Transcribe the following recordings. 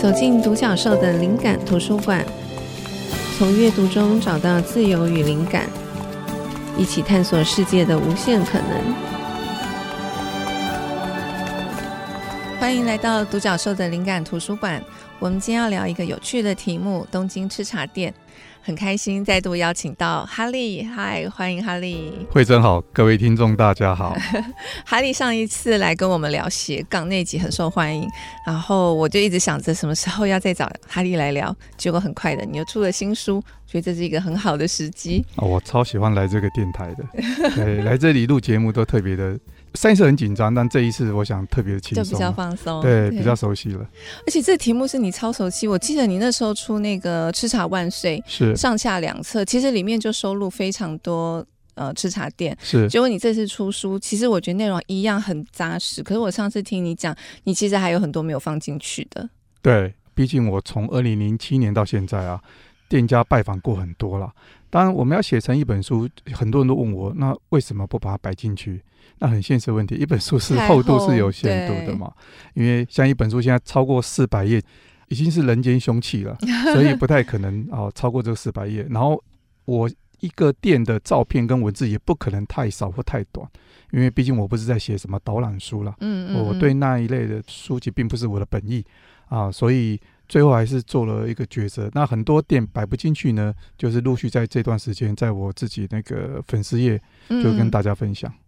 走进独角兽的灵感图书馆，从阅读中找到自由与灵感，一起探索世界的无限可能。欢迎来到独角兽的灵感图书馆。我们今天要聊一个有趣的题目——东京吃茶店。很开心再度邀请到哈利，嗨，欢迎哈利。慧珍好，各位听众大家好。哈利上一次来跟我们聊斜杠那集很受欢迎，然后我就一直想着什么时候要再找哈利来聊，结果很快的你又出了新书，所以这是一个很好的时机。哦，我超喜欢来这个电台的，对，来这里录节目都特别的。上一次很紧张，但这一次我想特别的轻松，就比较放松，对，比较熟悉了。而且这题目是你超熟悉，我记得你那时候出那个《吃茶万岁》，是上下两册，其实里面就收录非常多呃吃茶店。是，结果你这次出书，其实我觉得内容一样很扎实。可是我上次听你讲，你其实还有很多没有放进去的。对，毕竟我从二零零七年到现在啊，店家拜访过很多了。当然，我们要写成一本书，很多人都问我，那为什么不把它摆进去？那很现实问题，一本书是厚度是有限度的嘛？因为像一本书现在超过四百页，已经是人间凶器了，所以不太可能哦超过这个四百页。然后我一个店的照片跟文字也不可能太少或太短，因为毕竟我不是在写什么导览书了，嗯，嗯，我对那一类的书籍并不是我的本意啊，所以最后还是做了一个抉择。那很多店摆不进去呢，就是陆续在这段时间，在我自己那个粉丝页就跟大家分享。嗯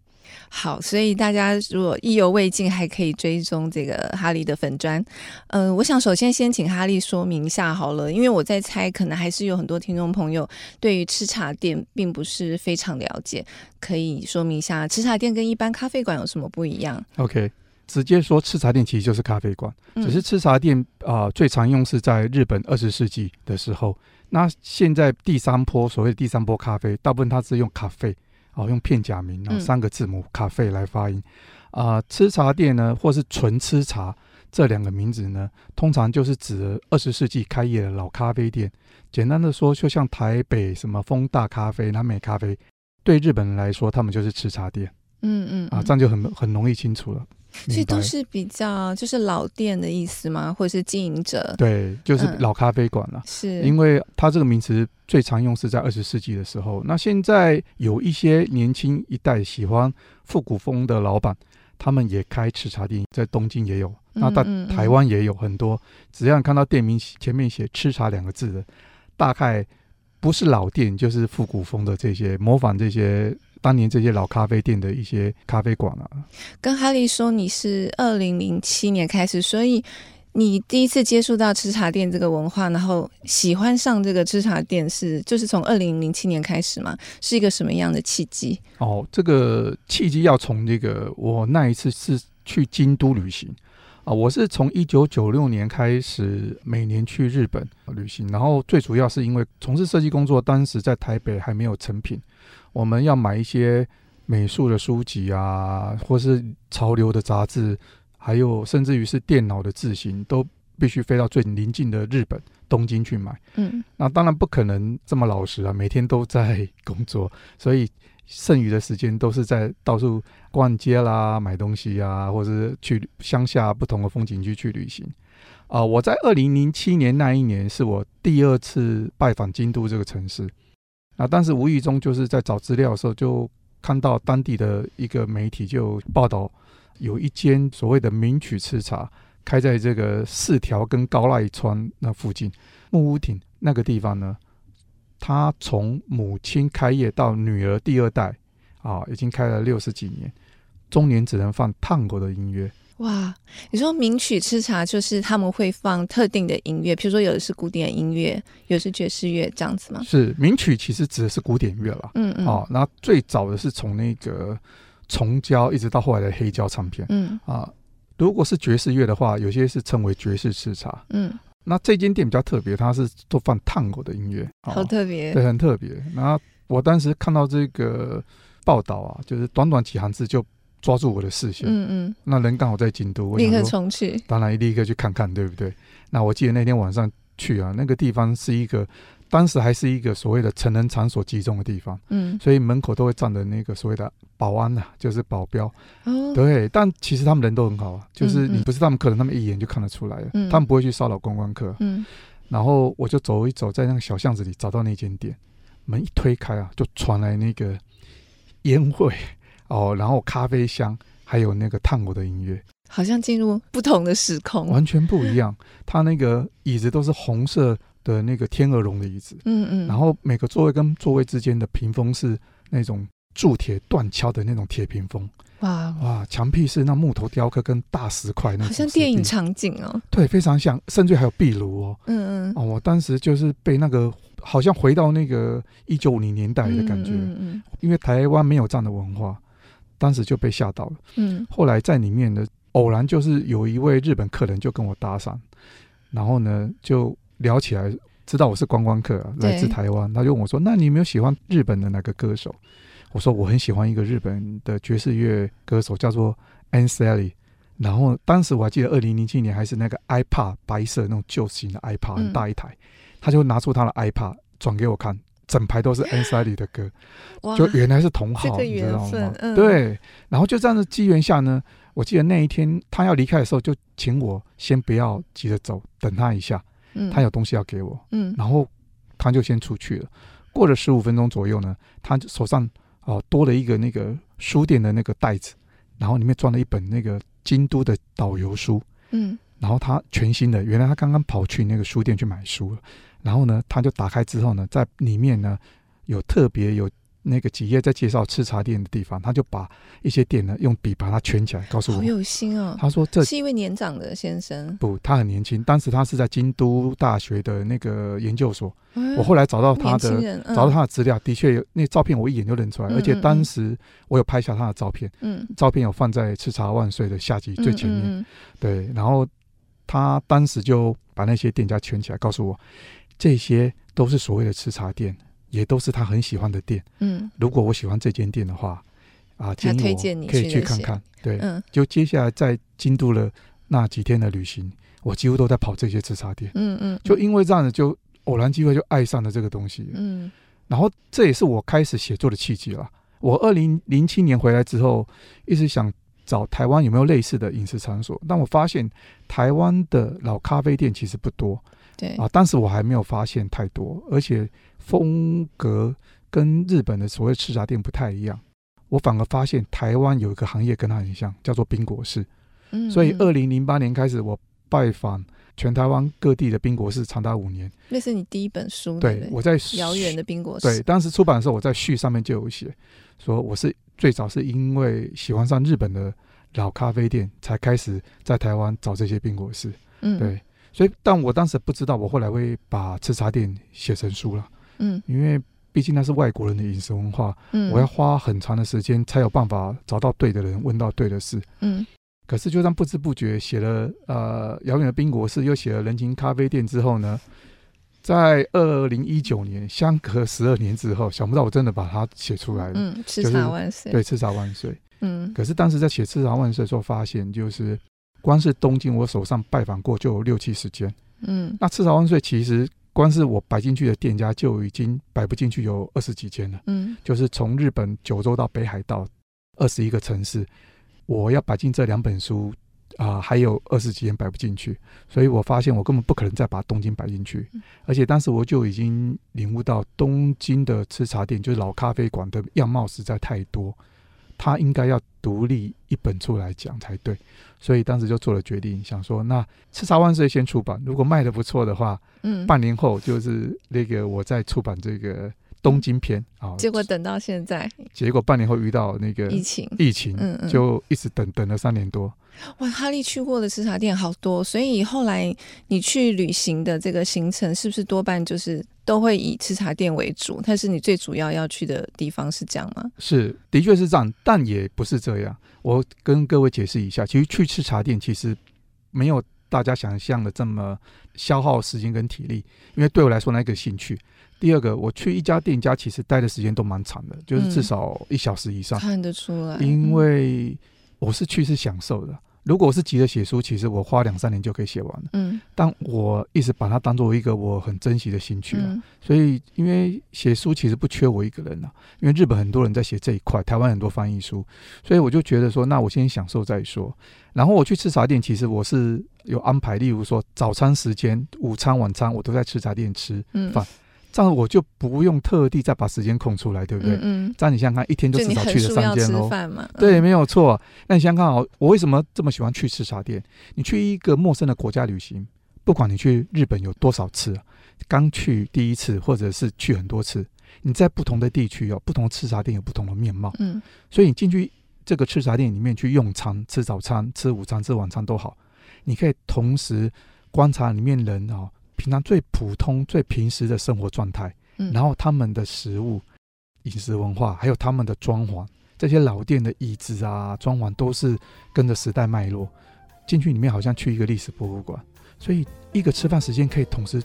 好，所以大家如果意犹未尽，还可以追踪这个哈利的粉砖。嗯、呃，我想首先先请哈利说明一下好了，因为我在猜，可能还是有很多听众朋友对于吃茶店并不是非常了解，可以说明一下吃茶店跟一般咖啡馆有什么不一样？OK，直接说吃茶店其实就是咖啡馆，只是吃茶店啊、呃、最常用是在日本二十世纪的时候。那现在第三波所谓的第三波咖啡，大部分它是用咖啡。哦，用片假名，然后三个字母“咖啡”来发音。啊、吃茶店呢，或是纯吃茶这两个名字呢，通常就是指二十世纪开业的老咖啡店。简单的说，就像台北什么丰大咖啡、南美咖啡，对日本人来说，他们就是吃茶店。嗯嗯，啊，这样就很很容易清楚了。所以都是比较就是老店的意思吗？或者是经营者？对，就是老咖啡馆了。嗯、是，因为它这个名词最常用是在二十世纪的时候。那现在有一些年轻一代喜欢复古风的老板，他们也开吃茶店，在东京也有，那在台湾也有很多。只要你看到店名前面写“吃茶”两个字的，大概不是老店，就是复古风的这些模仿这些。当年这些老咖啡店的一些咖啡馆啊，跟哈利说你是二零零七年开始，所以你第一次接触到吃茶店这个文化，然后喜欢上这个吃茶店是就是从二零零七年开始嘛？是一个什么样的契机？哦，这个契机要从这个我那一次是去京都旅行啊，我是从一九九六年开始每年去日本旅行，然后最主要是因为从事设计工作，当时在台北还没有成品。我们要买一些美术的书籍啊，或是潮流的杂志，还有甚至于是电脑的字型，都必须飞到最邻近的日本东京去买。嗯，那当然不可能这么老实啊，每天都在工作，所以剩余的时间都是在到处逛街啦、买东西啊，或是去乡下不同的风景区去旅行。啊、呃，我在二零零七年那一年是我第二次拜访京都这个城市。啊，但是无意中就是在找资料的时候，就看到当地的一个媒体就报道，有一间所谓的名曲吃茶开在这个四条跟高濑川那附近木屋町那个地方呢。他从母亲开业到女儿第二代啊，已经开了六十几年，中年只能放探戈的音乐。哇，你说名曲吃茶就是他们会放特定的音乐，比如说有的是古典音乐，有的是爵士乐这样子吗？是名曲其实指的是古典乐了，嗯嗯，哦，那最早的是从那个虫胶一直到后来的黑胶唱片，嗯啊，如果是爵士乐的话，有些是称为爵士吃茶，嗯，那这间店比较特别，它是都放探戈的音乐，哦、好特别，对，很特别。然后我当时看到这个报道啊，就是短短几行字就。抓住我的视线，嗯嗯，那人刚好在京都，我立刻冲去，当然立刻去看看，对不对？那我记得那天晚上去啊，那个地方是一个当时还是一个所谓的成人场所集中的地方，嗯，所以门口都会站着那个所谓的保安呐、啊，就是保镖。哦，对，但其实他们人都很好啊，就是你不是他们客人，他们一眼就看得出来了，嗯他们不会去骚扰观光客。嗯，然后我就走一走，在那个小巷子里找到那间店，门一推开啊，就传来那个烟味哦，然后咖啡香，还有那个烫我的音乐。好像进入不同的时空，完全不一样。它那个椅子都是红色的那个天鹅绒的椅子，嗯嗯，然后每个座位跟座位之间的屏风是那种铸铁断敲的那种铁屏风，哇。哇，墙壁是那木头雕刻跟大石块那种，好像电影场景哦，对，非常像，甚至还有壁炉哦，嗯嗯，哦，我当时就是被那个好像回到那个一九五零年代的感觉，嗯嗯因为台湾没有这样的文化，当时就被吓到了。嗯后来在里面呢，偶然就是有一位日本客人就跟我搭讪，然后呢就聊起来，知道我是观光客啊，来自台湾，他就问我说：“那你有没有喜欢日本的哪个歌手？”我说：“我很喜欢一个日本的爵士乐歌手，叫做 Ann Sally。”然后当时我还记得，二零零七年还是那个 iPad 白色那种旧型的 iPad，很大一台，他就拿出他的 iPad 转给我看，整排都是 Ann Sally 的歌，就原来是同好，这个你知道缘分吗？嗯对，然后就这样的机缘下呢，我记得那一天他要离开的时候，就请我先不要急着走，等他一下，嗯他有东西要给我。嗯然后他就先出去了。过了十五分钟左右呢，他就手上哦、呃多了一个那个书店的那个袋子，然后里面装了一本那个京都的导游书。嗯然后他全新的，原来他刚刚跑去那个书店去买书了。然后呢，他就打开之后呢，在里面呢有特别有那个几页在介绍吃茶店的地方，他就把一些店呢用笔把它圈起来，告诉我，好有心哦，他说这是一位年长的先生，不，他很年轻，当时他是在京都大学的那个研究所。嗯我后来找到他的找到他的资料，的确有那照片，我一眼就认出来，嗯而且当时我有拍下他的照片，嗯。照片有放在《吃茶万岁》的下集最前面。对，然后他当时就把那些店家圈起来，告诉我这些都是所谓的吃茶店，也都是他很喜欢的店。嗯如果我喜欢这间店的话，啊，建推议我可以去看看。对，嗯就接下来在京都的那几天的旅行，我几乎都在跑这些吃茶店，嗯嗯，就因为这样子，就偶然机会就爱上了这个东西。嗯然后这也是我开始写作的契机了。我二零零七年回来之后，一直想找台湾有没有类似的饮食场所，但我发现台湾的老咖啡店其实不多对啊。当时我还没有发现太多，而且风格跟日本的所谓吃茶店不太一样。我反而发现台湾有一个行业跟它很像，叫做冰果室。嗯，所以嗯二零零八年开始，我拜访全台湾各地的冰果室，长达五年。那是你第一本书，对不，我在遥远的冰果对，室，当时出版的时候，我在序上面就有写，说我是最早是因为喜欢上日本的老咖啡店，才开始在台湾找这些冰果室。嗯对，所以但我当时不知道，我后来会把吃茶店写成书了，嗯因为毕竟那是外国人的饮食文化，嗯，我要花很长的时间才有办法找到对的人，问到对的事。嗯可是就这样不知不觉写了呃遥远的冰果室，又写了人情咖啡店之后呢，在二零一九年相隔十二年之后，想不到我真的把它写出来了。嗯，吃就是茶万岁，对，吃茶万岁。嗯可是当时在写吃茶万岁的时候，发现就是光是东京，我手上拜访过就有六七十间。嗯。那赤茶万岁其实光是我摆进去的店家就已经摆不进去有二十几间了，嗯。就是从日本九州到北海道二十一个城市，我要摆进这两本书啊、还有二十几间摆不进去，所以我发现我根本不可能再把东京摆进去，而且当时我就已经领悟到东京的吃茶店就是老咖啡馆的样貌实在太多，它应该要独立一本出来讲才对，所以当时就做了决定，想说那叱咤万岁先出版，如果卖的不错的话，嗯，半年后就是那个我再出版这个东京篇啊。结果等到现在。结果半年后遇到那个疫情，疫情，嗯嗯。就一直等等了三年多。哇，哈利去过的吃茶店好多，所以后来你去旅行的这个行程，是不是多半就是都会以吃茶店为主？但是你最主要要去的地方是这样吗？是，的确是这样，但也不是这样。我跟各位解释一下，其实去吃茶店其实没有大家想象的这么消耗时间跟体力，因为对我来说那个兴趣。第二个，我去一家店家，其实待的时间都蛮长的，就是至少一小时以上，看得出来，因为我是去是享受的，如果我是急着写书，其实我花两三年就可以写完了。嗯，但我一直把它当做一个我很珍惜的兴趣啊。嗯、所以，因为写书其实不缺我一个人啊，因为日本很多人在写这一块，台湾很多翻译书，所以我就觉得说，那我先享受再说。然后我去吃茶店，其实我是有安排，例如说早餐时间、午餐、晚餐，我都在吃茶店吃饭。嗯这样我就不用特地再把时间空出来，对不对？嗯，嗯。这样你想想看，一天就至少去了三间喽。嗯、对，没有错。那你想想看哦，我为什么这么喜欢去吃茶店？你去一个陌生的国家旅行，不管你去日本有多少次，刚去第一次或者是去很多次，你在不同的地区有不同的吃茶店有不同的面貌。嗯。所以你进去这个吃茶店里面去用餐、吃早餐、吃午餐、吃晚餐都好，你可以同时观察里面人哦。平常最普通、最平时的生活状态，嗯，然后他们的食物、饮食文化，还有他们的装潢，这些老店的椅子啊、装潢都是跟着时代脉络。进去里面好像去一个历史博物馆，所以一个吃饭时间可以同时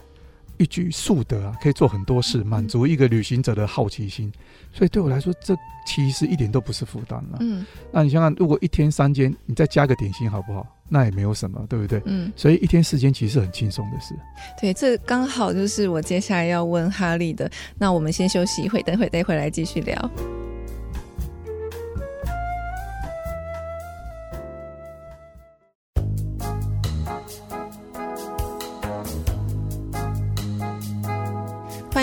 一举数得啊，可以做很多事，满足一个旅行者的好奇心。所以对我来说，这其实一点都不是负担了。嗯，那你想想，如果一天三间，你再加个点心，好不好？那也没有什么，对不对？嗯，所以一天时间其实是很轻松的事。对，这刚好就是我接下来要问哈利的。那我们先休息一会，等会再回来继续聊。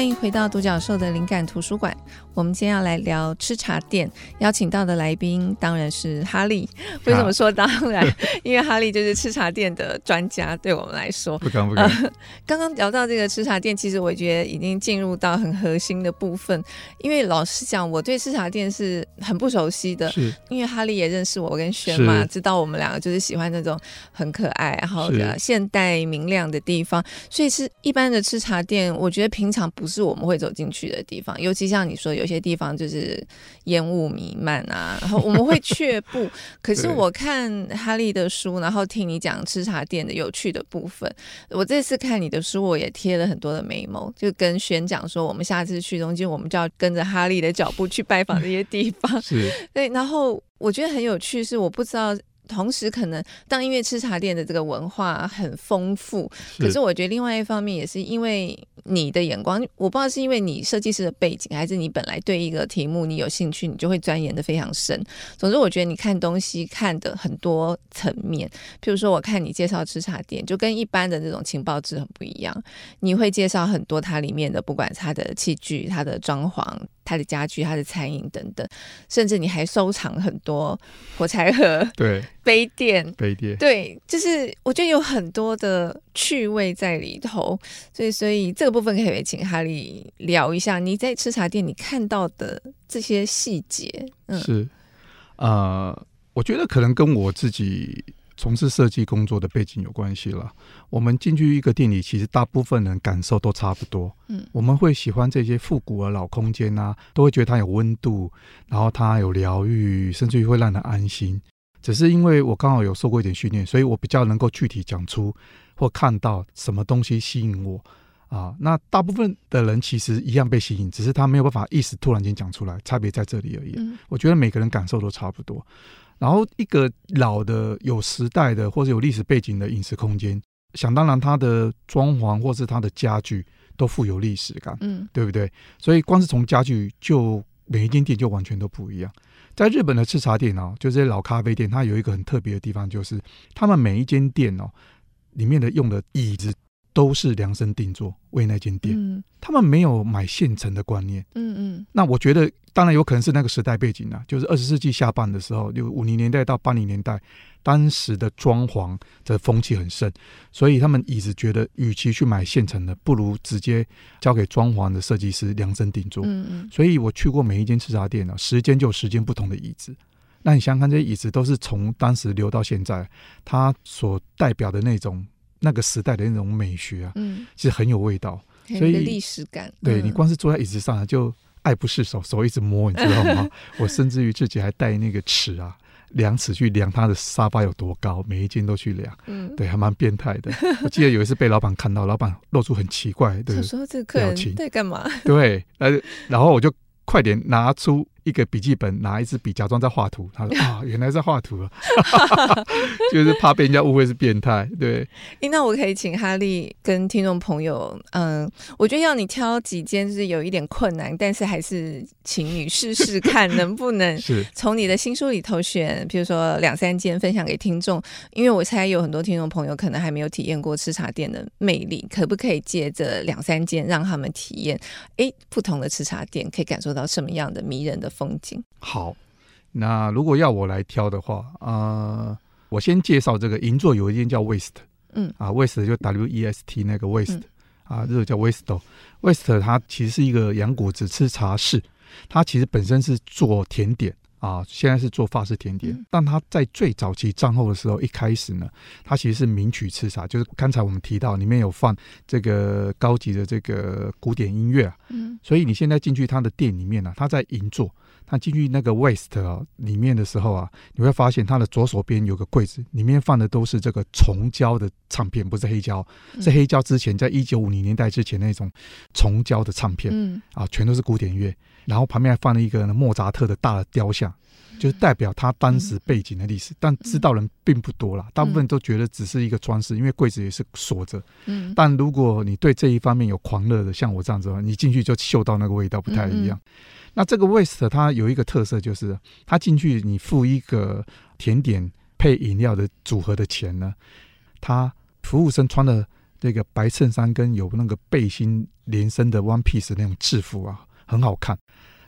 欢迎回到独角兽的灵感图书馆。我们今天要来聊吃茶店，邀请到的来宾当然是哈利。为什么说当然？因为哈利就是吃茶店的专家，对我们来说。不敢不敢。呃，刚刚聊到这个吃茶店，其实我觉得已经进入到很核心的部分。因为老实讲，我对吃茶店是很不熟悉的。是。因为哈利也认识我跟轩嘛，知道我们两个就是喜欢那种很可爱，然后现代明亮的地方。所以是一般的吃茶店，我觉得平常不是我们会走进去的地方，尤其像你说有。些地方就是烟雾弥漫啊，然后我们会却步。可是我看哈利的书，然后听你讲吃茶店的有趣的部分。我这次看你的书，我也贴了很多的 memo，就跟轩讲说，我们下次去东京，我们就要跟着哈利的脚步去拜访这些地方。是，对。然后我觉得很有趣，是我不知道。同时，可能当音乐吃茶店的这个文化很丰富，可是我觉得另外一方面也是因为你的眼光，我不知道是因为你设计师的背景，还是你本来对一个题目你有兴趣，你就会钻研的非常深。总之，我觉得你看东西看的很多层面。譬如说，我看你介绍吃茶店，就跟一般的这种情报志很不一样。你会介绍很多它里面的，不管它的器具、它的装潢。他的家具、他的餐饮等等，甚至你还收藏很多火柴盒、对。杯垫、杯垫，对，就是我觉得有很多的趣味在里头，所以所以这个部分可以请哈利聊一下，你在吃茶店你看到的这些细节。嗯，是，呃，我觉得可能跟我自己。从事设计工作的背景有关系了。我们进去一个店里，其实大部分人感受都差不多。嗯，我们会喜欢这些复古的老空间啊，都会觉得它有温度，然后它有疗愈，甚至于会让人安心。只是因为我刚好有受过一点训练，所以我比较能够具体讲出或看到什么东西吸引我啊。那大部分的人其实一样被吸引，只是他没有办法一时突然间讲出来，差别在这里而已。嗯，我觉得每个人感受都差不多。然后，一个老的、有时代的或者有历史背景的饮食空间，想当然，它的装潢或是它的家具都富有历史感，嗯，对不对？所以，光是从家具，就每一间店就完全都不一样。在日本的吃茶店哦，就这些老咖啡店，它有一个很特别的地方，就是他们每一间店哦，里面的用的椅子都是量身定做为那间店，嗯，他们没有买现成的观念，嗯嗯。那我觉得。当然有可能是那个时代背景啊，就是二十世纪下半的时候，就五零年代到八零年代，当时的装潢的风气很盛，所以他们椅子觉得，与其去买现成的，不如直接交给装潢的设计师量身定做。嗯嗯。所以我去过每一间吃茶店啊，时间就有时间不同的椅子。那你想想看，这些椅子都是从当时留到现在，它所代表的那种那个时代的那种美学啊，嗯，其实很有味道，所以历史感。对，你光是坐在椅子上啊，就。爱不释手，手一直摸，你知道吗？我甚至于自己还带那个尺啊，量尺去量他的沙发有多高，每一间都去量。嗯，对，还蛮变态的。我记得有一次被老板看到，老板露出很奇怪的表情。说这个客人在干嘛？对，呃，然后我就快点拿出一个笔记本，拿一支笔，假装在画图。他说：“啊，原来在画图啊，就是怕被人家误会是变态。”对。诶，那我可以请哈利跟听众朋友，嗯，我觉得要你挑几间是有一点困难，但是还是请你试试看能不能 是从你的新书里头选，比如说两三间分享给听众，因为我猜有很多听众朋友可能还没有体验过吃茶店的魅力，可不可以借着两三间让他们体验？诶，不同的吃茶店可以感受到什么样的迷人的风景？好，那如果要我来挑的话，呃，我先介绍这个银座有一间叫 West，嗯啊，West 就 W E S T 那个 West，嗯、啊，这个叫 West，West 它其实是一个洋果子吃茶室，它其实本身是做甜点。啊，现在是做法式甜点，但他在最早期战后的时候，一开始呢，他其实是名曲吃茶，就是刚才我们提到里面有放这个高级的这个古典音乐啊，嗯，所以你现在进去他的店里面呢，他在银座，他进去那个 West 啊里面的时候啊，你会发现他的左手边有个柜子，里面放的都是这个重胶的唱片，不是黑胶，是黑胶之前在一九五零年代之前那种重胶的唱片，嗯，啊，全都是古典乐。然后旁边还放了一个莫扎特的大的雕像，就是代表他当时背景的历史。但知道人并不多啦，大部分都觉得只是一个装饰，因为柜子也是锁着。嗯但如果你对这一方面有狂热的，像我这样子的话，你进去就嗅到那个味道不太一样。那这个 West 它有一个特色，就是它进去你付一个甜点配饮料的组合的钱呢，他服务生穿的这个白衬衫跟有那个背心连身的 One Piece 那种制服啊。很好看，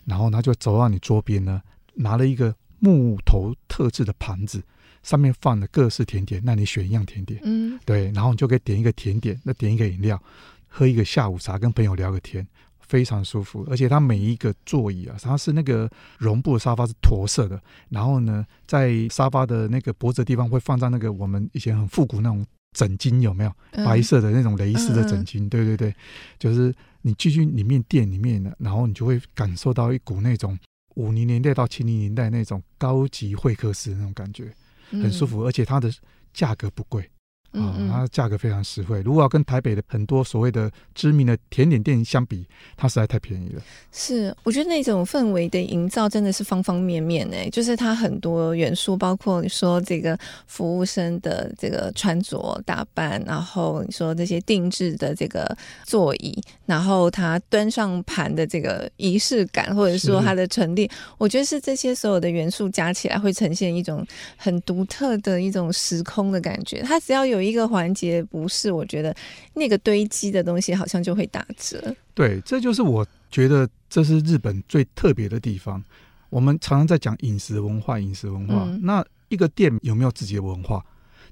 然后他就走到你桌边呢，拿了一个木头特制的盘子，上面放了各式甜点，那你选一样甜点，嗯，对，然后你就可以点一个甜点，那点一个饮料，喝一个下午茶，跟朋友聊个天，非常舒服。而且它每一个座椅啊，它是那个绒布的沙发是驼色的，然后呢，在沙发的那个脖子的地方会放上那个我们以前很复古那种枕巾，有没有？白色的那种蕾丝的枕巾，嗯、对对对，就是。你进去里面店里面呢，然后你就会感受到一股那种五零年代到七零年代那种高级会客室那种感觉，很舒服，而且它的价格不贵。啊、嗯，它价格非常实惠。如果要跟台北的很多所谓的知名的甜点店相比，它实在太便宜了。是，我觉得那种氛围的营造真的是方方面面诶，就是它很多元素，包括你说这个服务生的这个穿着打扮，然后你说这些定制的这个座椅，然后它端上盘的这个仪式感，或者说它的陈列，我觉得是这些所有的元素加起来会呈现一种很独特的一种时空的感觉。它只要有。一个环节不是，我觉得那个堆积的东西好像就会打折。对，这就是我觉得这是日本最特别的地方。我们常常在讲饮食文化，饮食文化。嗯、那一个店有没有自己的文化？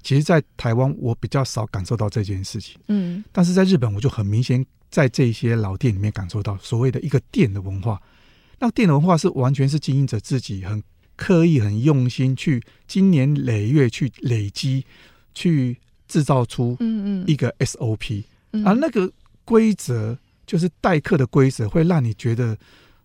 其实，在台湾我比较少感受到这件事情。嗯，但是在日本，我就很明显在这些老店里面感受到所谓的一个店的文化。那店的文化是完全是经营者自己很刻意、很用心去经年累月去累积去。制造出一个 SOP，而、那个规则就是待客的规则，会让你觉得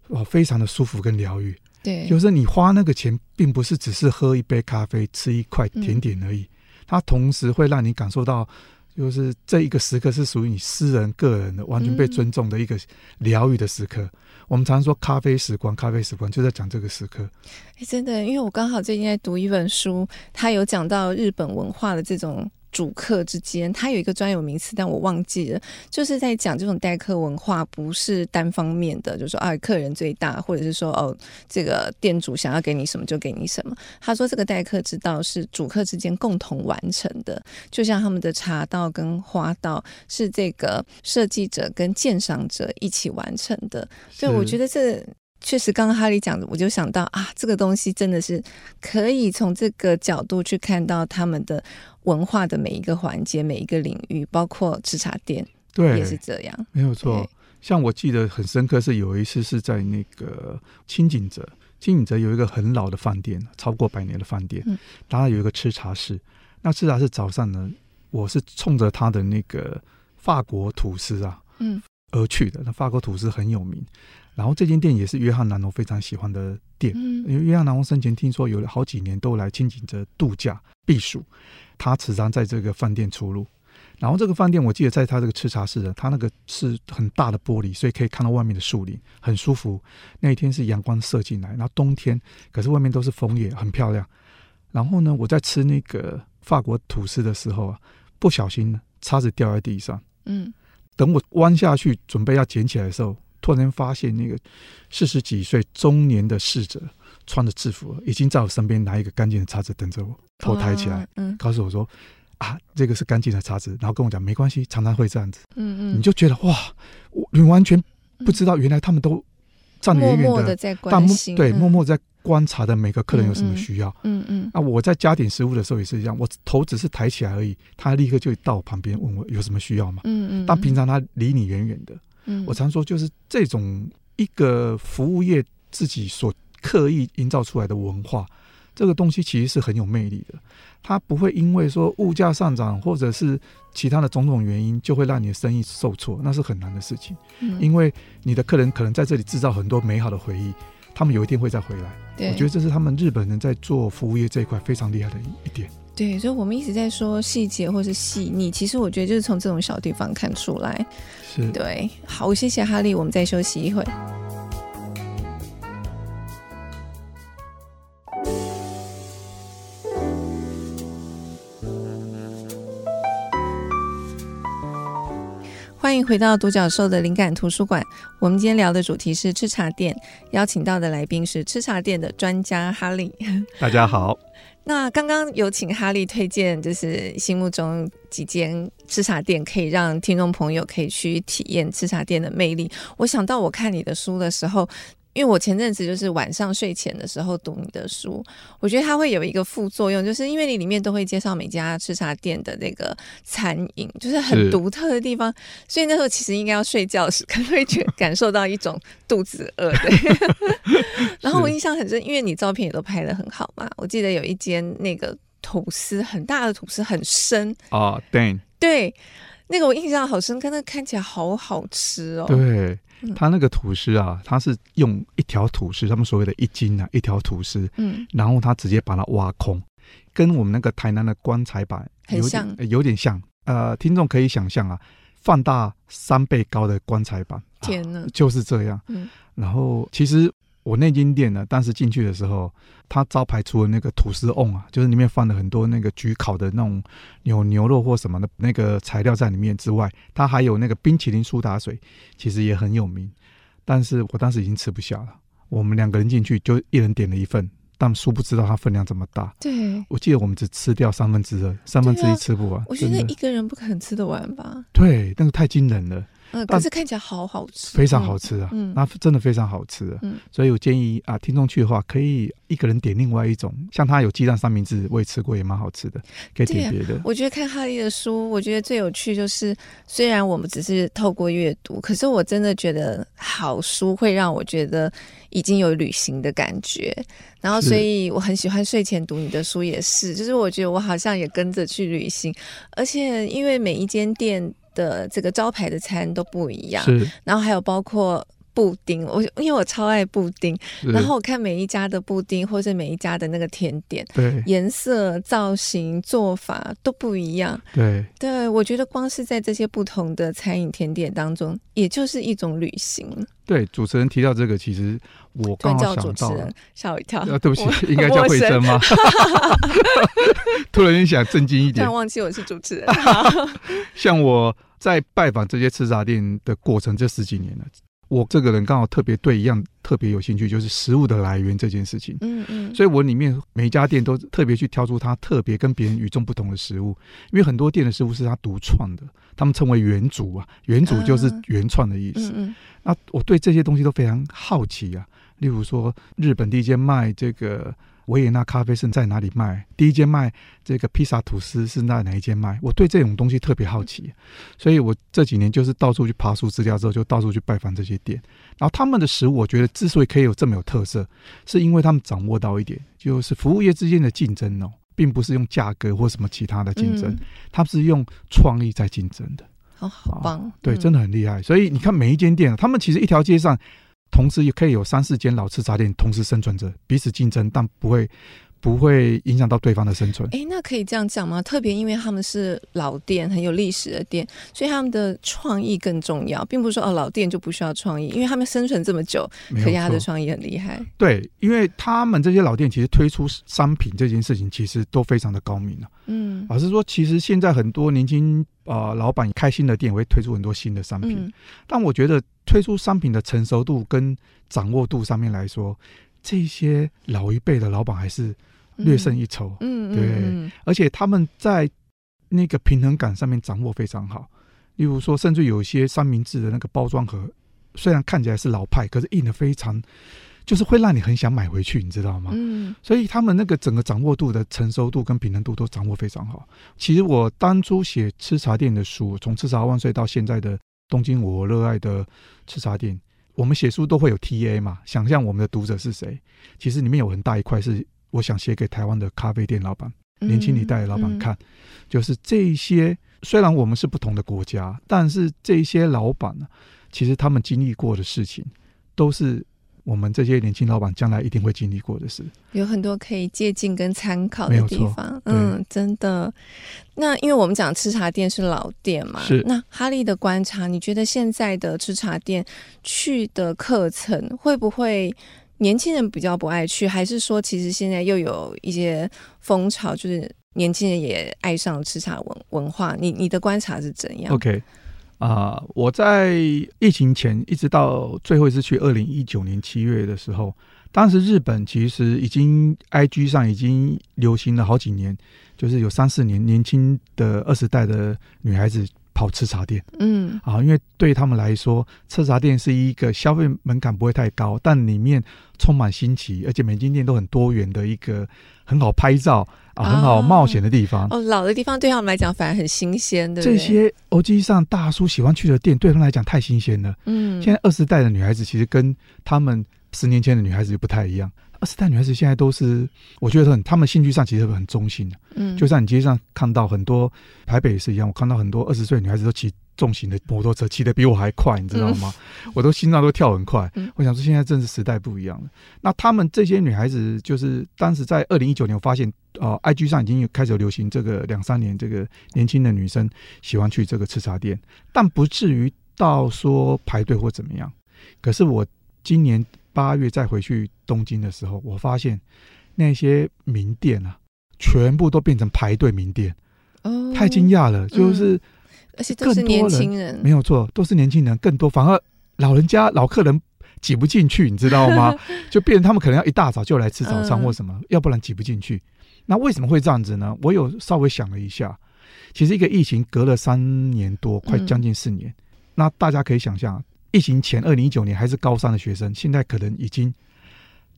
哇，非常的舒服跟疗愈。对，就是你花那个钱，并不是只是喝一杯咖啡、吃一块甜点而已，嗯、它同时会让你感受到，就是这一个时刻是属于你私人个人的，完全被尊重的一个疗愈的时刻。嗯、我们常常说咖啡时光，咖啡时光就在讲这个时刻。哎，真的，因为我刚好最近在读一本书，它有讲到日本文化的这种。主客之间，它有一个专有名词，但我忘记了。就是在讲这种待客文化，不是单方面的，就是说啊，客人最大，或者是说哦，这个店主想要给你什么就给你什么。他说这个待客之道是主客之间共同完成的，就像他们的茶道跟花道是这个设计者跟鉴赏者一起完成的。所以我觉得这确实，刚刚哈利讲的，我就想到啊，这个东西真的是可以从这个角度去看到他们的。文化的每一个环节，每一个领域，包括吃茶店，对，也是这样，没有错。像我记得很深刻，是有一次是在那个清景泽，清景泽有一个很老的饭店，超过百年的饭店，当然、嗯、有一个吃茶室。那吃茶室早上呢，我是冲着他的那个法国吐司啊，嗯，而去的。那法国吐司很有名。然后这间店也是约翰南龙非常喜欢的店，嗯、因为约翰南龙生前听说有好几年都来清景泽度假避暑。他时常在这个饭店出入，然后这个饭店我记得在他这个吃茶室的，他那个是很大的玻璃，所以可以看到外面的树林，很舒服。那一天是阳光射进来，然后冬天，可是外面都是枫叶，很漂亮。然后呢，我在吃那个法国吐司的时候啊，不小心，叉子掉在地上。嗯，等我弯下去准备要捡起来的时候，突然间发现那个四十几岁中年的侍者穿着制服，已经在我身边拿一个干净的叉子等着我，头抬起来，嗯，告诉我说啊，这个是干净的叉子，然后跟我讲没关系，常常会这样子。嗯嗯，你就觉得哇，我你完全不知道，原来他们都站得远远的，默默的在关心，对，默默在。观察的每个客人有什么需要，嗯嗯，啊，我在加点食物的时候也是一样，我头只是抬起来而已，他立刻就到我旁边问我有什么需要吗？嗯嗯，但平常他离你远远的，嗯，我常说就是这种一个服务业自己所刻意营造出来的文化，这个东西其实是很有魅力的，它不会因为说物价上涨或者是其他的种种原因就会让你的生意受挫，那是很难的事情，嗯，因为你的客人可能在这里制造很多美好的回忆。他们有一天会再回来，对，我觉得这是他们日本人在做服务业这一块非常厉害的一一点。对，所以我们一直在说细节或是细腻，其实我觉得就是从这种小地方看出来。是，对，好，谢谢哈利，我们再休息一会。欢迎回到独角兽的灵感图书馆。我们今天聊的主题是吃茶店，邀请到的来宾是吃茶店的专家哈利。大家好。那刚刚有请哈利推荐，就是心目中几间吃茶店，可以让听众朋友可以去体验吃茶店的魅力。我想到我看你的书的时候。因为我前阵子就是晚上睡前的时候读你的书，我觉得它会有一个副作用，就是因为你里面都会介绍每家吃茶店的那个餐饮，就是很独特的地方，所以那时候其实应该要睡觉时，可能会觉感受到一种肚子饿的。然后我印象很深，因为你照片也都拍的很好嘛，我记得有一间那个吐司很大的吐司很深啊，对对，那个我印象好深，跟那看起来好好吃哦，对。他那个吐司啊，他是用一条吐司，他们所谓的一斤啊，一条吐司，嗯，然后他直接把它挖空，跟我们那个台南的棺材板有点很像，有点像。呃，听众可以想象啊，放大三倍高的棺材板，天呐，就是这样。嗯，然后其实。我那间店呢，当时进去的时候，它招牌除了那个吐司瓮啊，就是里面放了很多那个焗烤的那种有牛肉或什么的那个材料在里面之外，它还有那个冰淇淋苏打水，其实也很有名。但是我当时已经吃不下了，我们两个人进去就一人点了一份，但殊不知道它分量这么大。对，我记得我们只吃掉三分之二，三分之一吃不完。我觉得一个人不可能吃得完吧？对，那个太惊人了。嗯，可是看起来好好吃，非常好吃啊！嗯，那真的非常好吃啊！嗯，所以我建议啊，听众去的话，可以一个人点另外一种，像他有鸡蛋三明治，我也吃过，也蛮好吃的，可以点别的。啊，我觉得看哈利的书，我觉得最有趣就是，虽然我们只是透过阅读，可是我真的觉得好书会让我觉得已经有旅行的感觉。然后，所以我很喜欢睡前读你的书，也是，就是我觉得我好像也跟着去旅行，而且因为每一间店。的这个招牌的餐都不一样，是，然后还有包括布丁，我因为我超爱布丁，然后我看每一家的布丁或是每一家的那个甜点，对，颜色、造型、做法都不一样，对，对，我觉得光是在这些不同的餐饮甜点当中，也就是一种旅行。对，主持人提到这个，其实我刚好想到了，吓我一跳，啊，对不起，应该叫慧珍吗？突然间想震惊一点，突然忘记我是主持人。像我在拜访这些吃茶店的过程，这十几年了，我这个人刚好特别对一样特别有兴趣，就是食物的来源这件事情。嗯嗯，所以我里面每一家店都特别去挑出它特别跟别人与众不同的食物，因为很多店的食物是他独创的，他们称为原主啊，原主就是原创的意思。嗯嗯，那我对这些东西都非常好奇啊，例如说日本第一间卖这个。维也纳咖啡是在哪里卖？第一间卖这个披萨吐司是在哪一间卖？我对这种东西特别好奇，所以我这几年就是到处去爬书资料之后，就到处去拜访这些店。然后他们的食物，我觉得之所以可以有这么有特色，是因为他们掌握到一点，就是服务业之间的竞争哦，并不是用价格或什么其他的竞争，他们是用创意在竞争的。哦，好棒！对，真的很厉害。所以你看每一间店，他们其实一条街上。同时也可以有三四间老吃杂店同时生存着，彼此竞争，但不会不会影响到对方的生存。哎，那可以这样讲吗？特别因为他们是老店，很有历史的店，所以他们的创意更重要，并不是说哦老店就不需要创意，因为他们生存这么久，可以他的创意很厉害。对，因为他们这些老店其实推出商品这件事情，其实都非常的高明啊。嗯，老实说，其实现在很多年轻啊、呃、老板开新的店，会推出很多新的商品，嗯、但我觉得推出商品的成熟度跟掌握度上面来说，这些老一辈的老板还是。略胜一筹，嗯，对，嗯、而且他们在那个平衡感上面掌握非常好。例如说，甚至有一些三明治的那个包装盒，虽然看起来是老派，可是印的非常，就是会让你很想买回去，你知道吗？嗯，所以他们那个整个掌握度的成熟度跟平衡度都掌握非常好。其实我当初写吃茶店的书，从吃茶万岁到现在的东京我热爱的吃茶店，我们写书都会有 TA 嘛，想象我们的读者是谁，其实里面有很大一块是。我想写给台湾的咖啡店老板、年轻一代的老板看，就是这些。虽然我们是不同的国家，但是这些老板呢，其实他们经历过的事情，都是我们这些年轻老板将来一定会经历过的事。有很多可以借鉴跟参考的地方。嗯，真的。那因为我们讲吃茶店是老店嘛，是。那哈利的观察，你觉得现在的吃茶店去的课程会不会？年轻人比较不爱去，还是说其实现在又有一些风潮，就是年轻人也爱上吃茶文文化？你你的观察是怎样？OK，啊、我在疫情前一直到最后一次去二零一九年七月的时候，当时日本其实已经 IG 上已经流行了好几年，就是有三四年年轻的二十代的女孩子。跑吃茶店，嗯，啊，因为对他们来说，吃茶店是一个消费门槛不会太高，但里面充满新奇，而且每间店都很多元的一个很好拍照啊，很好冒险的地方。哦，老的地方对他们来讲反而很新鲜的。这些欧吉桑大叔喜欢去的店，对他们来讲太新鲜了。嗯，现在二十代的女孩子其实跟他们十年前的女孩子就不太一样。二十代女孩子现在都是，我觉得很，她们兴趣上其实很中性的。嗯，就像你街上看到很多，台北也是一样，我看到很多二十岁女孩子都骑重型的摩托车，骑得比我还快，你知道吗？嗯、我都心脏都跳很快。嗯、我想说，现在真是时代不一样了。那她们这些女孩子，就是当时在二零一九年，我发现啊、呃、IG 上已经有开始流行这个两三年，这个年轻的女生喜欢去这个吃茶店，但不至于到说排队或怎么样。可是我今年。八月再回去东京的时候，我发现那些名店啊，全部都变成排队名店，哦，太惊讶了！就是、嗯，而且都是年轻人，没有错，都是年轻人，更多反而老人家老客人挤不进去，你知道吗？就变成他们可能要一大早就来吃早餐或什么，嗯、要不然挤不进去。那为什么会这样子呢？我有稍微想了一下，其实一个疫情隔了三年多，快将近四年，嗯、那大家可以想象。疫情前，二零一九年还是高三的学生，现在可能已经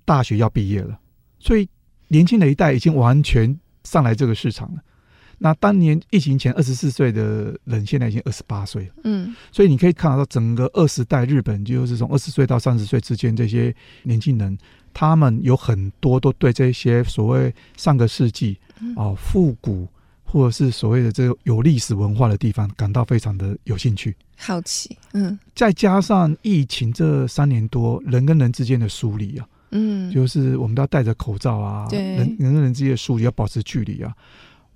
大学要毕业了，所以年轻的一代已经完全上来这个市场了。那当年疫情前二十四岁的人，现在已经二十八岁了。嗯，所以你可以看到，整个二十代日本，就是从二十岁到三十岁之间，这些年轻人，他们有很多都对这些所谓上个世纪啊复古。或者是所谓的这个有历史文化的地方，感到非常的有兴趣、好奇。嗯，再加上疫情这三年多，人跟人之间的疏离啊，嗯，就是我们都要戴着口罩啊，对，人人跟人之间的疏离要保持距离啊。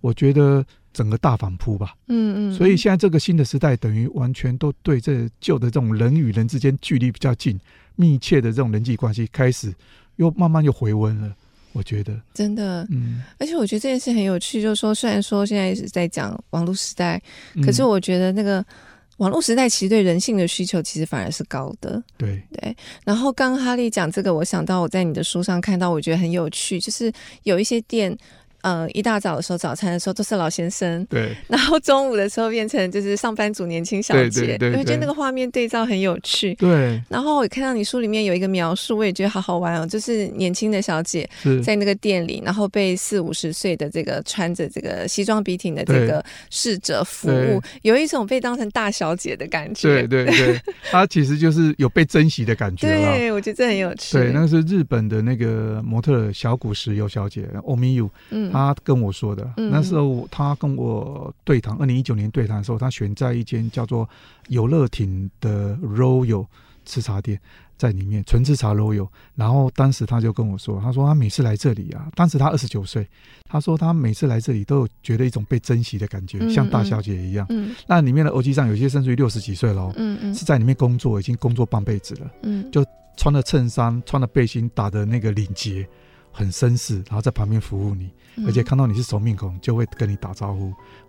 我觉得整个大反扑吧，嗯嗯。所以现在这个新的时代，等于完全都对这旧的这种人与人之间距离比较近、密切的这种人际关系，开始又慢慢又回温了。我觉得真的，嗯，而且我觉得这件事很有趣，就是说，虽然说现在是在讲网络时代，嗯，可是我觉得那个网络时代其实对人性的需求其实反而是高的，对对。然后刚刚哈利讲这个，我想到我在你的书上看到，我觉得很有趣，就是有一些店。呃，一大早的时候，早餐的时候都是老先生，对。然后中午的时候变成就是上班族年轻小姐，对，我觉得那个画面对照很有趣，对。然后我看到你书里面有一个描述，我也觉得好好玩哦，就是年轻的小姐在那个店里，然后被四五十岁的这个穿着这个西装笔挺的这个侍者服务，有一种被当成大小姐的感觉，对对对。她其实就是有被珍惜的感觉，对，我觉得这很有趣。对，那个是日本的那个模特小谷石油小姐，欧米 u，嗯。他跟我说的，那时候他跟我对谈，二零一九年对谈的时候，他选在一间叫做有乐町的 Royal 吃茶店。在里面，纯吃茶 Royal。然后当时他就跟我说，他说他每次来这里啊，当时他二十九岁，他说他每次来这里都有觉得一种被珍惜的感觉，像大小姐一样。嗯，那里面的欧吉上有些甚至于六十几岁了，嗯嗯，是在里面工作，已经工作半辈子了。嗯，就穿着衬衫，穿着背心，打的那个领结。很绅士，然后在旁边服务你，而且看到你是熟面孔，就会跟你打招呼。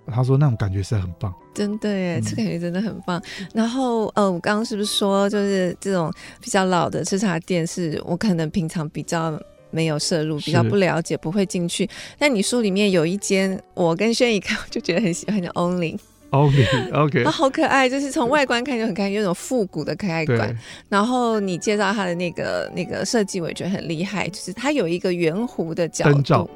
嗯、他说那种感觉是很棒，真的耶，这感觉真的很棒。嗯、然后，呃，我刚刚是不是说，就是这种比较老的吃茶店，是我可能平常比较没有摄入，比较不了解，不会进去。但你书里面有一间，我跟轩一看我就觉得很喜欢，的 Only。OK，OK，它 好可爱，就是从外观看就很可爱，有种复古的可爱感。然后你介绍它的那个那个设计，我也觉得很厉害，就是它有一个圆弧的角度，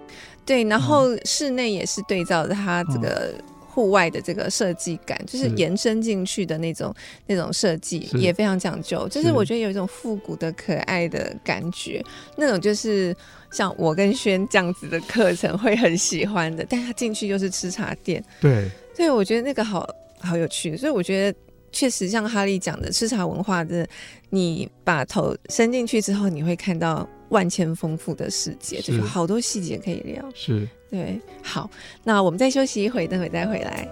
对，然后室内也是对照着它这个户外的这个设计感，嗯、就是延伸进去的那种那种设计也非常讲究，就是。我觉得有一种复古的可爱的感觉，那种就是像我跟轩这样子的课程会很喜欢的，但他进去就是吃茶店，对。对，我觉得那个好好有趣，所以我觉得确实像哈利讲的，吃茶文化的，你把头伸进去之后，你会看到万千丰富的世界，是就是好多细节可以聊。是，对，好，那我们再休息一会，等会再回来。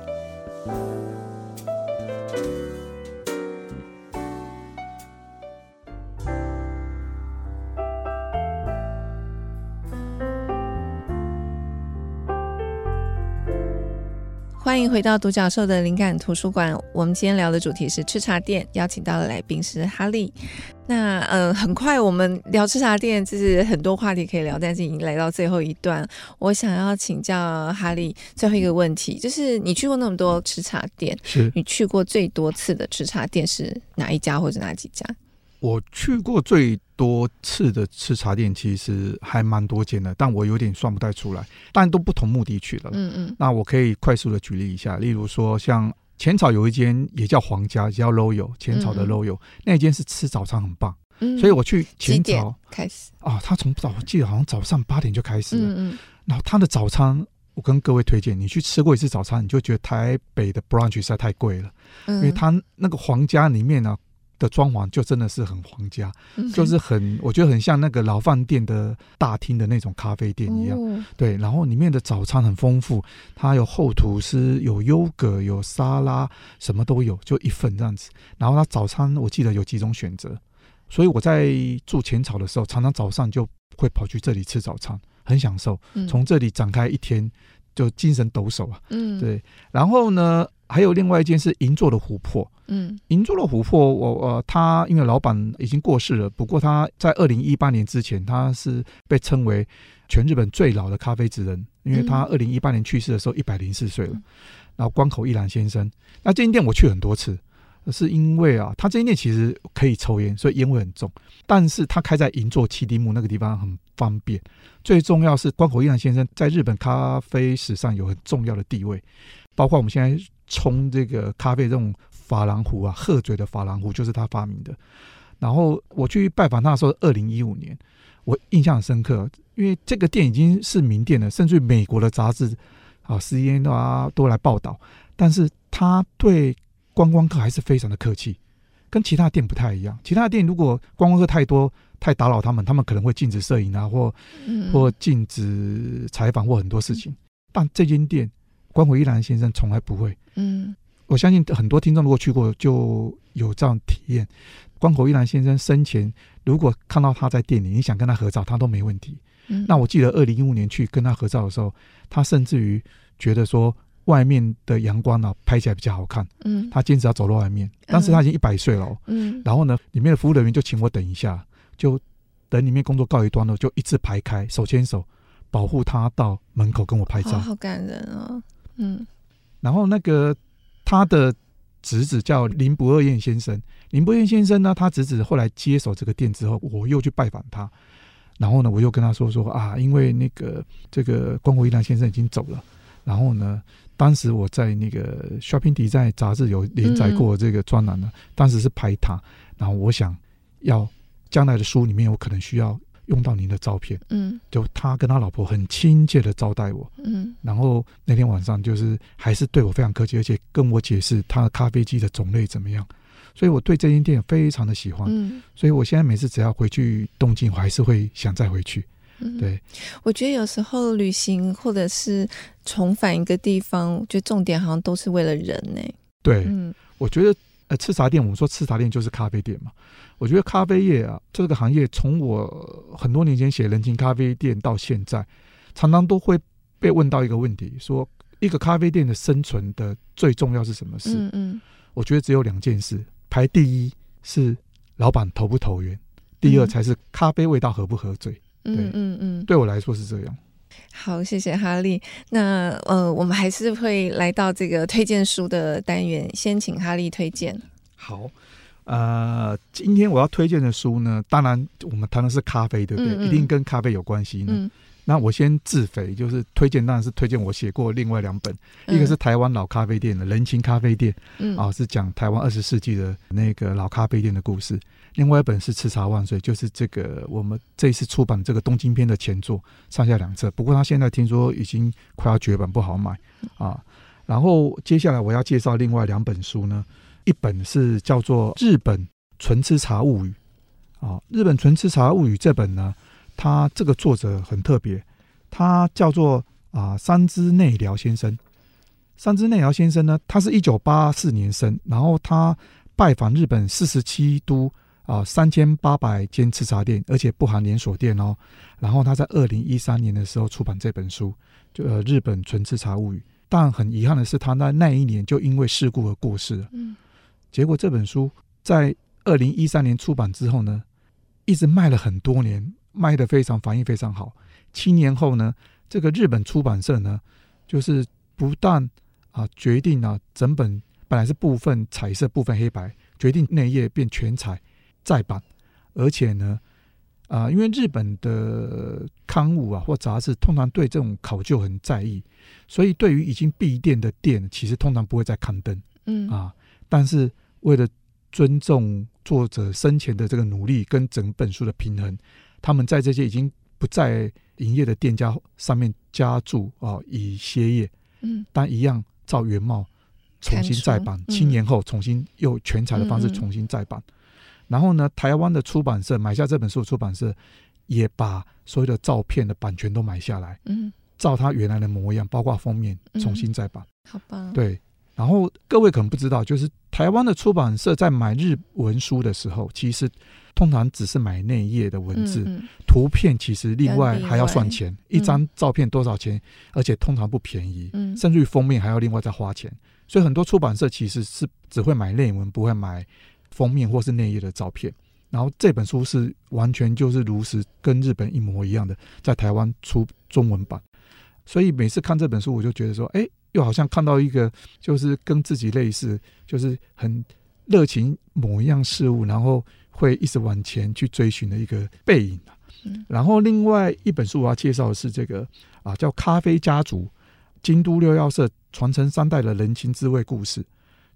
欢迎回到独角兽的灵感图书馆。我们今天聊的主题是吃茶店，邀请到的来宾是哈利。那呃，很快我们聊吃茶店，就是很多话题可以聊，但是已经来到最后一段。我想要请教哈利最后一个问题，就是你去过那么多吃茶店，是你去过最多次的吃茶店是哪一家或者哪几家？我去过最多次的吃茶店，其实还蛮多间的，但我有点算不太出来，但都不同目的去的。嗯嗯。那我可以快速的举例一下，例如说像浅草有一间也叫皇家，也叫 Royal，浅草的 Royal，那间是吃早餐很棒。嗯。所以我去浅草开始啊，他从早我记得好像早上八点就开始了。嗯嗯。然后他的早餐，我跟各位推荐，你去吃过一次早餐，你就觉得台北的 brunch 实在太贵了，嗯、因为他那个皇家里面呢。的装潢就真的是很皇家，嗯、就是很，我觉得很像那个老饭店的大厅的那种咖啡店一样。哦、对，然后里面的早餐很丰富，它有厚吐司、有优格、有沙拉，什么都有，就一份这样子。然后它早餐我记得有几种选择，所以我在住浅草的时候，常常早上就会跑去这里吃早餐，很享受。从这里展开一天，就精神抖擞啊。嗯，对。然后呢，还有另外一间是银座的琥珀。嗯，银座的琥珀，我呃，他因为老板已经过世了，不过他在二零一八年之前，他是被称为全日本最老的咖啡职人，因为他二零一八年去世的时候一百零四岁了。嗯、然后关口一郎先生，那这间店我去很多次，是因为啊，他这间店其实可以抽烟，所以烟味很重，但是他开在银座七丁目那个地方很方便，最重要是关口一郎先生在日本咖啡史上有很重要的地位，包括我们现在冲这个咖啡这种。珐琅壶啊，鹤嘴的珐琅壶就是他发明的。然后我去拜访他的时候，二零一五年，我印象很深刻，因为这个店已经是名店了，甚至于美国的杂志啊，CNN 啊都来报道。但是他对观光客还是非常的客气，跟其他店不太一样。其他店如果观光客太多，太打扰他们，他们可能会禁止摄影啊，或或禁止采访或很多事情。但这间店，关口一郎先生从来不会。嗯。我相信很多听众如果去过，就有这样体验。关口一郎先生生前，如果看到他在店里，你想跟他合照，他都没问题。嗯、那我记得二零一五年去跟他合照的时候，他甚至于觉得说外面的阳光呢、啊、拍起来比较好看。嗯，他坚持要走到外面。当时他已经一百岁了。嗯，然后呢，里面的服务人员就请我等一下，就等里面工作告一段落，就一字排开，手牵手，保护他到门口跟我拍照。好，好感人哦。嗯，然后那个。他的侄子叫林不二彦先生，林不二彦先生呢，他侄子后来接手这个店之后，我又去拜访他，然后呢，我又跟他说说啊，因为那个这个关国一郎先生已经走了，然后呢，当时我在那个 Shopping Design 杂志有连载过这个专栏呢，当时是拍他，然后我想要将来的书里面有可能需要。用到您的照片，嗯，就他跟他老婆很亲切的招待我，嗯，然后那天晚上就是还是对我非常客气，而且跟我解释他的咖啡机的种类怎么样，所以我对这间店非常的喜欢。嗯，所以我现在每次只要回去东京，我还是会想再回去。嗯，对，我觉得有时候旅行或者是重返一个地方，我觉得重点好像都是为了人呢。对，嗯，我觉得呃，吃茶店，我们说吃茶店就是咖啡店嘛。我觉得咖啡业啊，这个行业从我很多年前写人情咖啡店到现在，常常都会被问到一个问题：说一个咖啡店的生存的最重要是什么事？嗯嗯，我觉得只有两件事，排第一是老板投不投缘，第二才是咖啡味道合不合嘴。对，嗯嗯嗯，对我来说是这样。好，谢谢哈利。那呃，我们还是会来到这个推荐书的单元，先请哈利推荐。好。呃，今天我要推荐的书呢，当然我们谈的是咖啡，对不对？嗯嗯，一定跟咖啡有关系呢。嗯、那我先自肥，就是推荐，当然是推荐我写过另外两本，嗯、一个是台湾老咖啡店的人情咖啡店，嗯，啊，是讲台湾二十世纪的那个老咖啡店的故事；另外一本是吃茶万岁，就是这个我们这一次出版这个东京篇的前作，上下两册。不过他现在听说已经快要绝版，不好买啊。然后接下来我要介绍另外两本书呢。一本是叫做《日本纯吃茶物语》啊，《日本纯吃茶物语》这本呢，它这个作者很特别，他叫做啊三枝内辽先生。三枝内辽先生呢，他是一九八四年生，然后他拜访日本四十七都啊三千八百间吃茶店，而且不含连锁店哦。然后他在二零一三年的时候出版这本书，就呃《日本纯吃茶物语》。但很遗憾的是，他在那一年就因为事故而过世了。嗯。结果这本书在二零一三年出版之后呢，一直卖了很多年，卖的非常，反应非常好。七年后呢，这个日本出版社呢，就是不但啊决定啊整本本来是部分彩色、部分黑白，决定内页变全彩再版，而且呢啊，因为日本的刊物啊或杂志通常对这种考究很在意，所以对于已经闭店的店，其实通常不会再刊登。嗯啊。但是为了尊重作者生前的这个努力跟整本书的平衡，他们在这些已经不在营业的店家上面加注啊，以歇业，嗯，但一样照原貌重新再版，七年后重新用全彩的方式重新再版。然后呢，台湾的出版社买下这本书，出版社也把所有的照片的版权都买下来，嗯，照他原来的模样，包括封面重新再版，好吧？对。然后各位可能不知道，就是台湾的出版社在买日文书的时候，其实通常只是买内页的文字，嗯嗯、图片其实另外还要算钱，一张照片多少钱，嗯、而且通常不便宜，嗯、甚至于封面还要另外再花钱。所以很多出版社其实是只会买内文，不会买封面或是内页的照片。然后这本书是完全就是如实跟日本一模一样的，在台湾出中文版。所以每次看这本书，我就觉得说，哎。又好像看到一个，就是跟自己类似，就是很热情某一样事物，然后会一直往前去追寻的一个背影。然后另外一本书我要介绍的是这个啊，叫《咖啡家族》，京都六曜社传承三代的人情滋味故事。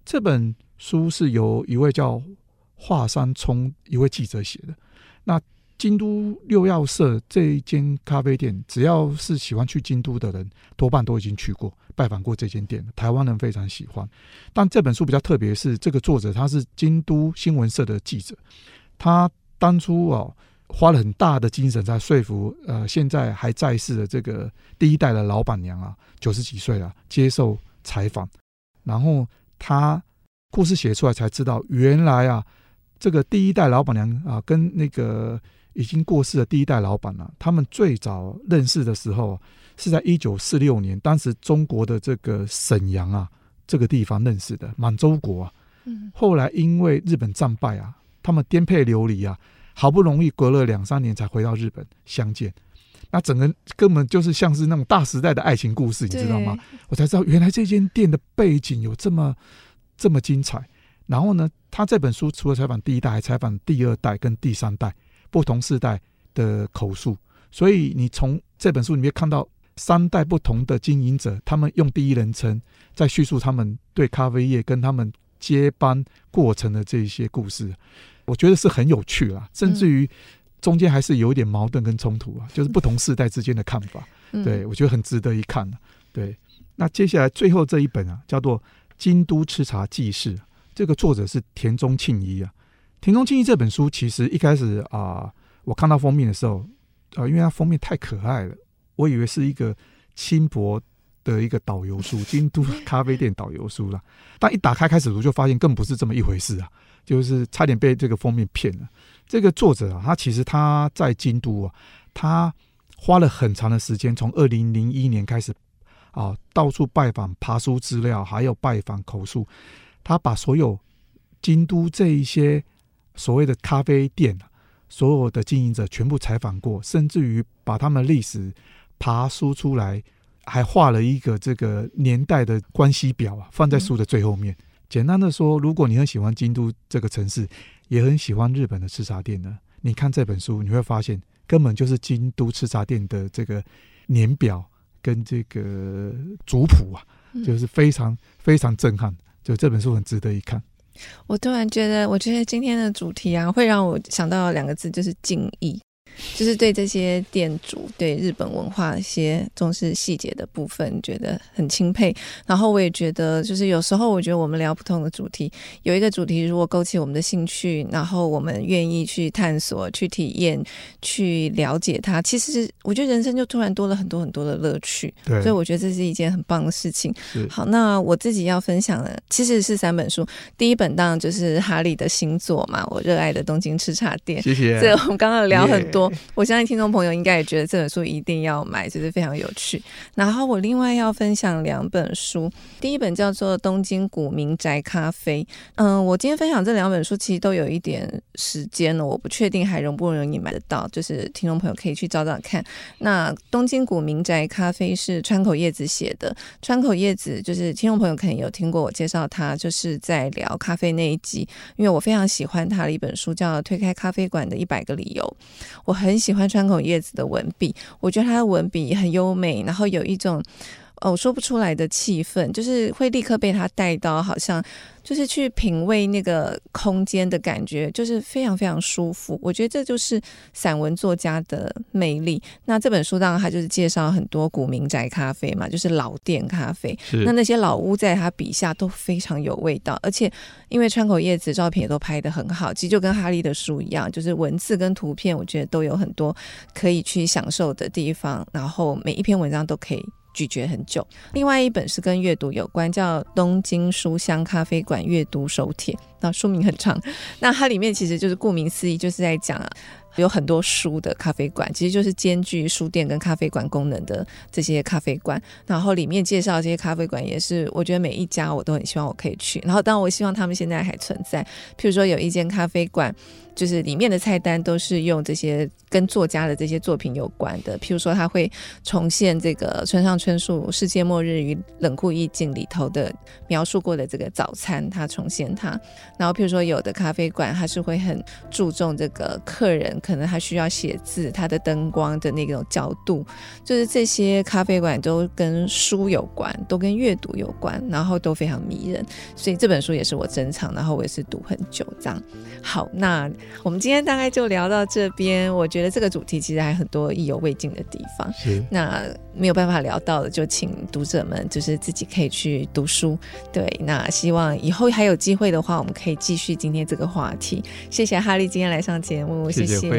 这本书是由一位叫华山聪一位记者写的。那京都六曜社这一间咖啡店，只要是喜欢去京都的人，多半都已经去过、拜访过这间店。台湾人非常喜欢。但这本书比较特别，是这个作者他是京都新闻社的记者，他当初哦花了很大的精神在说服呃现在还在世的这个第一代的老板娘啊，九十几岁了，接受采访，然后他故事写出来才知道，原来啊这个第一代老板娘啊跟那个。已经过世的第一代老板了、啊，他们最早认识的时候是在一九四六年，当时中国的这个沈阳啊这个地方认识的满洲国啊。后来因为日本战败啊，他们颠沛流离啊，好不容易隔了两三年才回到日本相见。那整个根本就是像是那种大时代的爱情故事，你知道吗？我才知道原来这间店的背景有这么这么精彩。然后呢，他这本书除了采访第一代，还采访第二代跟第三代。不同世代的口述，所以你从这本书里面看到三代不同的经营者，他们用第一人称在叙述他们对咖啡业跟他们接班过程的这些故事，我觉得是很有趣啦，甚至于中间还是有一点矛盾跟冲突啊，就是不同世代之间的看法。对，我觉得很值得一看。对，那接下来最后这一本啊，叫做《京都吃茶记事》，这个作者是田中庆一啊。田中庆一这本书其实一开始啊、我看到封面的时候，呃，因为它封面太可爱了，我以为是一个轻薄的一个导游书，京都咖啡店导游书啦。但一打开开始读，就发现更不是这么一回事啊，就是差点被这个封面骗了。这个作者啊，他其实他在京都啊，他花了很长的时间，从二零零一年开始啊，到处拜访、爬书资料，还有拜访口述，他把所有京都这一些。所谓的咖啡店，所有的经营者全部采访过，甚至于把他们历史爬书出来，还画了一个这个年代的关系表啊，放在书的最后面。嗯、简单的说，如果你很喜欢京都这个城市，也很喜欢日本的吃茶店呢，你看这本书，你会发现根本就是京都吃茶店的这个年表跟这个族谱啊，就是非常非常震撼。就这本书很值得一看。我突然觉得，我觉得今天的主题啊，会让我想到两个字，就是敬意。就是对这些店主，对日本文化一些重视细节的部分，觉得很钦佩。然后我也觉得，就是有时候我觉得我们聊不同的主题，有一个主题如果勾起我们的兴趣，然后我们愿意去探索、去体验、去了解它，其实我觉得人生就突然多了很多很多的乐趣。对，所以我觉得这是一件很棒的事情。好，那我自己要分享的其实是三本书，第一本当然就是哈利的新作嘛，我热爱的东京吃茶店。谢谢。这我们刚刚聊很多。我相信听众朋友应该也觉得这本书一定要买，就是非常有趣。然后我另外要分享两本书，第一本叫做《东京古民宅咖啡》。嗯，我今天分享这两本书其实都有一点时间了，我不确定还容不容易买得到，就是听众朋友可以去找找看。那《东京古民宅咖啡》是川口叶子写的，川口叶子就是听众朋友可能有听过我介绍他，就是在聊咖啡那一集，因为我非常喜欢他的一本书叫《推开咖啡馆的一百个理由》，我我很喜欢川口叶子的文笔，我觉得他的文笔很优美，然后有一种哦说不出来的气氛，就是会立刻被他带到，好像。就是去品味那个空间的感觉，就是非常非常舒服。我觉得这就是散文作家的魅力。那这本书当然他就是介绍很多古民宅咖啡嘛，就是老店咖啡。那那些老屋在他笔下都非常有味道，而且因为川口叶子照片也都拍得很好，其实就跟哈利的书一样，就是文字跟图片，我觉得都有很多可以去享受的地方。然后每一篇文章都可以。咀嚼很久。另外一本是跟阅读有关，叫《东京书香咖啡馆阅读手帖》，那书名很长。那它里面其实就是顾名思义，就是在讲啊。有很多书的咖啡馆，其实就是兼具书店跟咖啡馆功能的这些咖啡馆。然后里面介绍这些咖啡馆，也是我觉得每一家我都很希望我可以去。然后当然我希望他们现在还存在。譬如说有一间咖啡馆，就是里面的菜单都是用这些跟作家的这些作品有关的。譬如说他会重现这个村上春树《世界末日与冷酷意境》里头的描述过的这个早餐，他重现它。然后譬如说有的咖啡馆，他是会很注重这个客人。可能他需要写字，他的灯光的那种角度，就是这些咖啡馆都跟书有关，都跟阅读有关，然后都非常迷人。所以这本书也是我珍藏，然后我也是读很久这样。好，那我们今天大概就聊到这边。我觉得这个主题其实还很多意犹未尽的地方。是，那没有办法聊到的，就请读者们就是自己可以去读书。对，那希望以后还有机会的话，我们可以继续今天这个话题。谢谢哈利今天来上节目，谢谢。谢谢，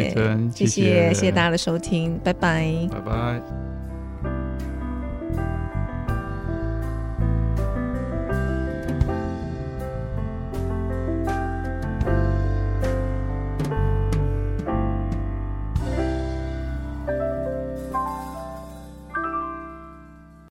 谢谢，谢谢大家的收听，拜拜，拜拜。